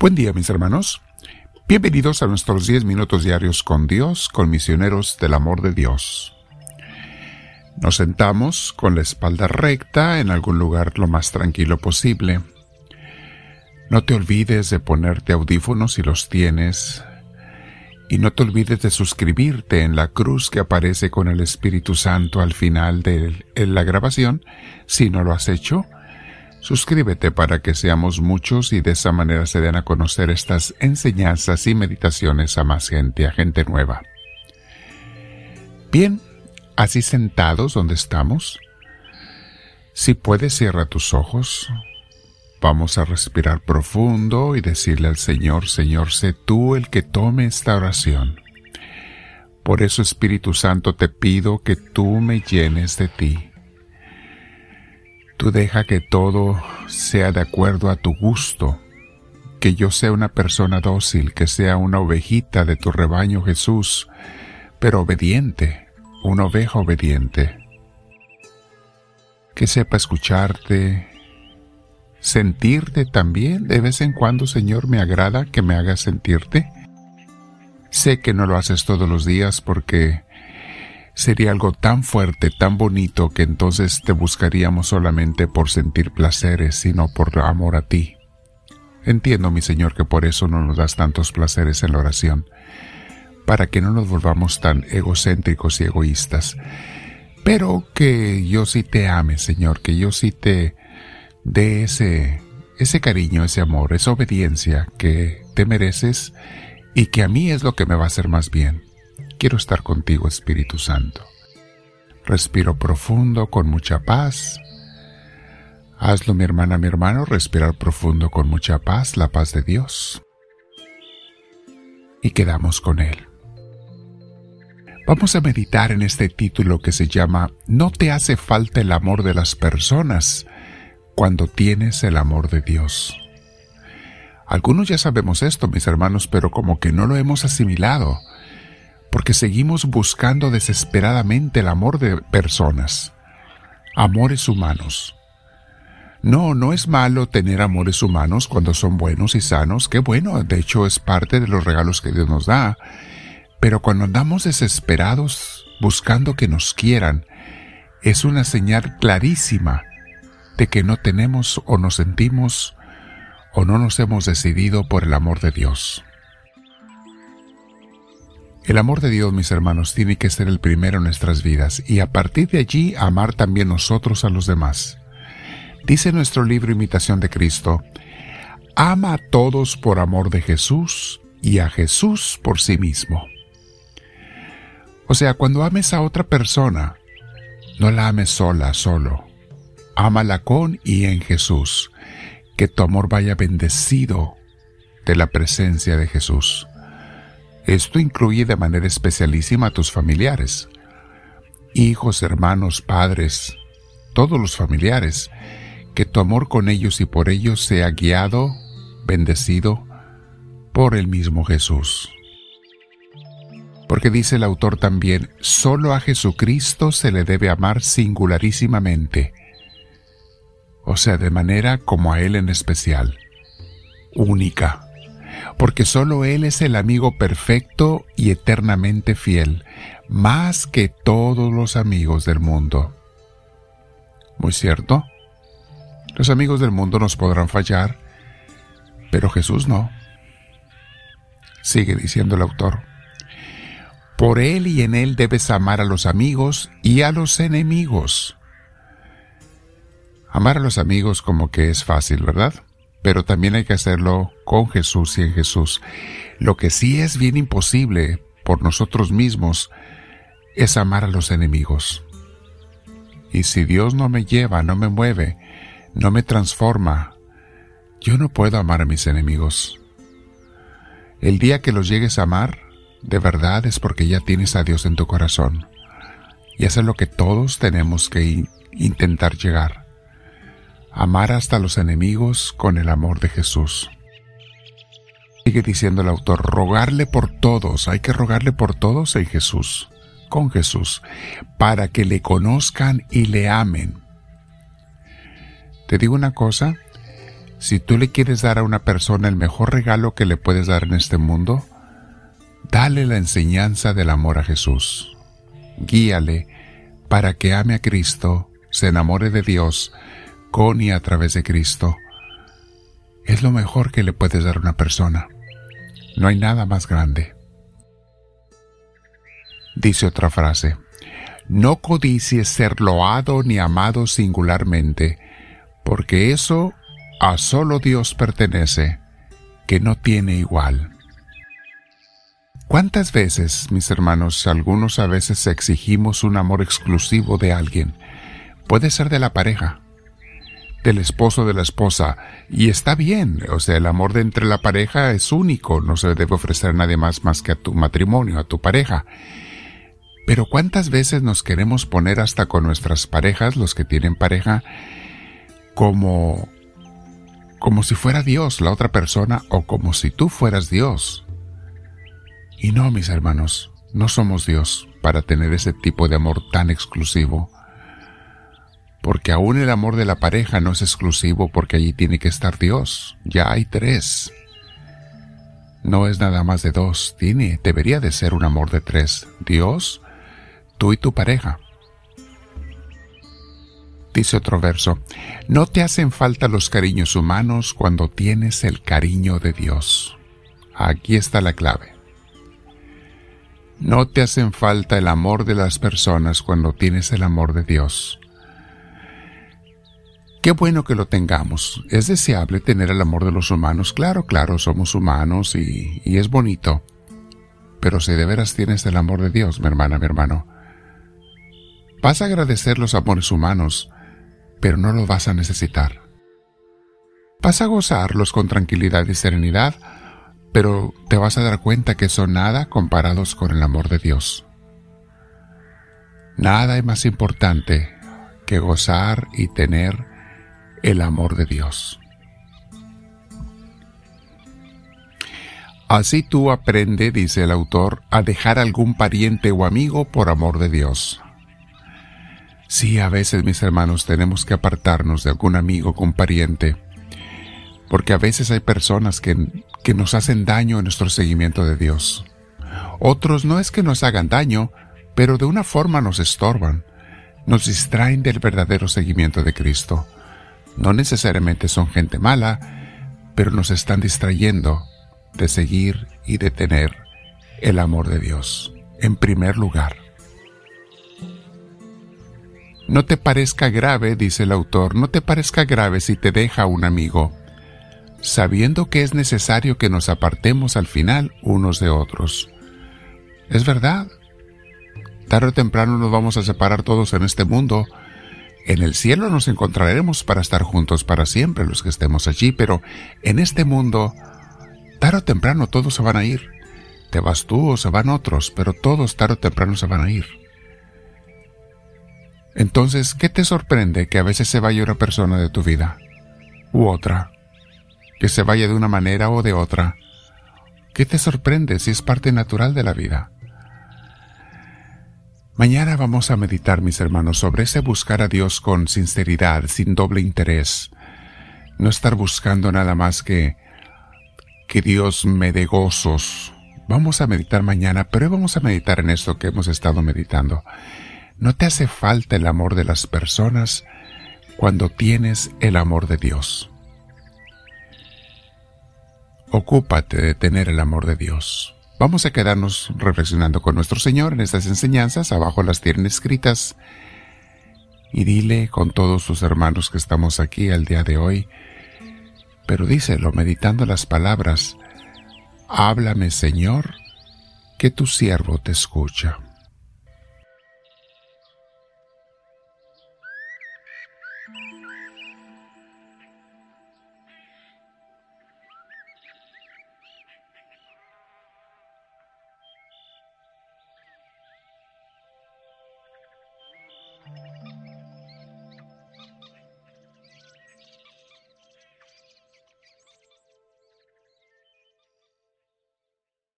Buen día mis hermanos. Bienvenidos a nuestros 10 minutos diarios con Dios, con misioneros del amor de Dios. Nos sentamos con la espalda recta en algún lugar lo más tranquilo posible. No te olvides de ponerte audífonos si los tienes. Y no te olvides de suscribirte en la cruz que aparece con el Espíritu Santo al final de la grabación, si no lo has hecho Suscríbete para que seamos muchos y de esa manera se den a conocer estas enseñanzas y meditaciones a más gente, a gente nueva. Bien, así sentados donde estamos, si puedes cierra tus ojos. Vamos a respirar profundo y decirle al Señor, Señor, sé tú el que tome esta oración. Por eso, Espíritu Santo, te pido que tú me llenes de ti Tú deja que todo sea de acuerdo a tu gusto, que yo sea una persona dócil, que sea una ovejita de tu rebaño Jesús, pero obediente, una oveja obediente, que sepa escucharte, sentirte también. De vez en cuando, Señor, me agrada que me hagas sentirte. Sé que no lo haces todos los días porque sería algo tan fuerte, tan bonito, que entonces te buscaríamos solamente por sentir placeres, sino por amor a ti. Entiendo, mi Señor, que por eso no nos das tantos placeres en la oración, para que no nos volvamos tan egocéntricos y egoístas, pero que yo sí te ame, Señor, que yo sí te dé ese, ese cariño, ese amor, esa obediencia que te mereces y que a mí es lo que me va a hacer más bien. Quiero estar contigo, Espíritu Santo. Respiro profundo con mucha paz. Hazlo, mi hermana, mi hermano, respirar profundo con mucha paz, la paz de Dios. Y quedamos con Él. Vamos a meditar en este título que se llama No te hace falta el amor de las personas cuando tienes el amor de Dios. Algunos ya sabemos esto, mis hermanos, pero como que no lo hemos asimilado porque seguimos buscando desesperadamente el amor de personas, amores humanos. No, no es malo tener amores humanos cuando son buenos y sanos, qué bueno, de hecho es parte de los regalos que Dios nos da, pero cuando andamos desesperados buscando que nos quieran, es una señal clarísima de que no tenemos o nos sentimos o no nos hemos decidido por el amor de Dios. El amor de Dios, mis hermanos, tiene que ser el primero en nuestras vidas y a partir de allí amar también nosotros a los demás. Dice nuestro libro Imitación de Cristo, ama a todos por amor de Jesús y a Jesús por sí mismo. O sea, cuando ames a otra persona, no la ames sola, solo. Ámala con y en Jesús. Que tu amor vaya bendecido de la presencia de Jesús. Esto incluye de manera especialísima a tus familiares, hijos, hermanos, padres, todos los familiares, que tu amor con ellos y por ellos sea guiado, bendecido por el mismo Jesús. Porque dice el autor también, solo a Jesucristo se le debe amar singularísimamente, o sea, de manera como a Él en especial, única porque solo Él es el amigo perfecto y eternamente fiel, más que todos los amigos del mundo. Muy cierto. Los amigos del mundo nos podrán fallar, pero Jesús no. Sigue diciendo el autor. Por Él y en Él debes amar a los amigos y a los enemigos. Amar a los amigos como que es fácil, ¿verdad? Pero también hay que hacerlo con Jesús y en Jesús. Lo que sí es bien imposible por nosotros mismos es amar a los enemigos. Y si Dios no me lleva, no me mueve, no me transforma, yo no puedo amar a mis enemigos. El día que los llegues a amar, de verdad es porque ya tienes a Dios en tu corazón. Y eso es lo que todos tenemos que intentar llegar amar hasta los enemigos con el amor de Jesús. Sigue diciendo el autor, rogarle por todos, hay que rogarle por todos en Jesús, con Jesús, para que le conozcan y le amen. Te digo una cosa, Si tú le quieres dar a una persona el mejor regalo que le puedes dar en este mundo, dale la enseñanza del amor a Jesús. Guíale para que ame a Cristo, se enamore de Dios con y a través de Cristo. Es lo mejor que le puedes dar a una persona. No hay nada más grande. Dice otra frase, no codicies ser loado ni amado singularmente, porque eso a solo Dios pertenece, que no tiene igual. ¿Cuántas veces, mis hermanos, algunos a veces exigimos un amor exclusivo de alguien? Puede ser de la pareja, del esposo de la esposa, y está bien, o sea, el amor de entre la pareja es único, no se debe ofrecer a nadie más más que a tu matrimonio, a tu pareja. Pero ¿cuántas veces nos queremos poner hasta con nuestras parejas, los que tienen pareja, como como si fuera Dios la otra persona o como si tú fueras Dios. Y no, mis hermanos, no somos Dios para tener ese tipo de amor tan exclusivo. Porque aún el amor de la pareja no es exclusivo porque allí tiene que estar Dios. Ya hay tres. No es nada más de dos, tiene, debería de ser un amor de tres. Dios, tú y tu pareja. Dice otro verso, no te hacen falta los cariños humanos cuando tienes el cariño de Dios. Aquí está la clave. No te hacen falta el amor de las personas cuando tienes el amor de Dios. Qué bueno que lo tengamos. Es deseable tener el amor de los humanos. Claro, claro, somos humanos y, es bonito. Pero si de veras tienes el amor de Dios, mi hermana, mi hermano, vas a agradecer los amores humanos, pero no lo vas a necesitar. Vas a gozarlos con tranquilidad y serenidad, pero te vas a dar cuenta que son nada comparados con el amor de Dios. Nada es más importante que gozar y tener el amor de Dios. Así tú aprende, dice el autor, a dejar algún pariente o amigo por amor de Dios. Sí, a veces, mis hermanos, tenemos que apartarnos de algún amigo con pariente, porque a veces hay personas que, que nos hacen daño en nuestro seguimiento de Dios. Otros no es que nos hagan daño, pero de una forma nos estorban, nos distraen del verdadero seguimiento de Cristo. No necesariamente son gente mala, pero nos están distrayendo de seguir y de tener el amor de Dios en primer lugar. No te parezca grave, dice el autor, no te parezca grave si te deja un amigo, sabiendo que es necesario que nos apartemos al final unos de otros. Es verdad. Tarde o temprano nos vamos a separar todos en este mundo. En el cielo nos encontraremos para estar juntos para siempre los que estemos allí, pero en este mundo, tarde o temprano todos se van a ir. Te vas tú o se van otros, pero todos tarde o temprano se van a ir. Entonces, ¿qué te sorprende que a veces se vaya una persona de tu vida? U otra. Que se vaya de una manera o de otra. ¿Qué te sorprende si es parte natural de la vida? Mañana vamos a meditar, mis hermanos, sobre ese buscar a Dios con sinceridad, sin doble interés. No estar buscando nada más que que Dios me dé gozos. Vamos a meditar mañana, pero vamos a meditar en esto que hemos estado meditando. No te hace falta el amor de las personas cuando tienes el amor de Dios. Ocúpate de tener el amor de Dios. Vamos a quedarnos reflexionando con nuestro Señor en estas enseñanzas, abajo las tienen escritas, y dile con todos tus hermanos que estamos aquí el día de hoy, pero díselo meditando las palabras, háblame Señor, que tu siervo te escucha.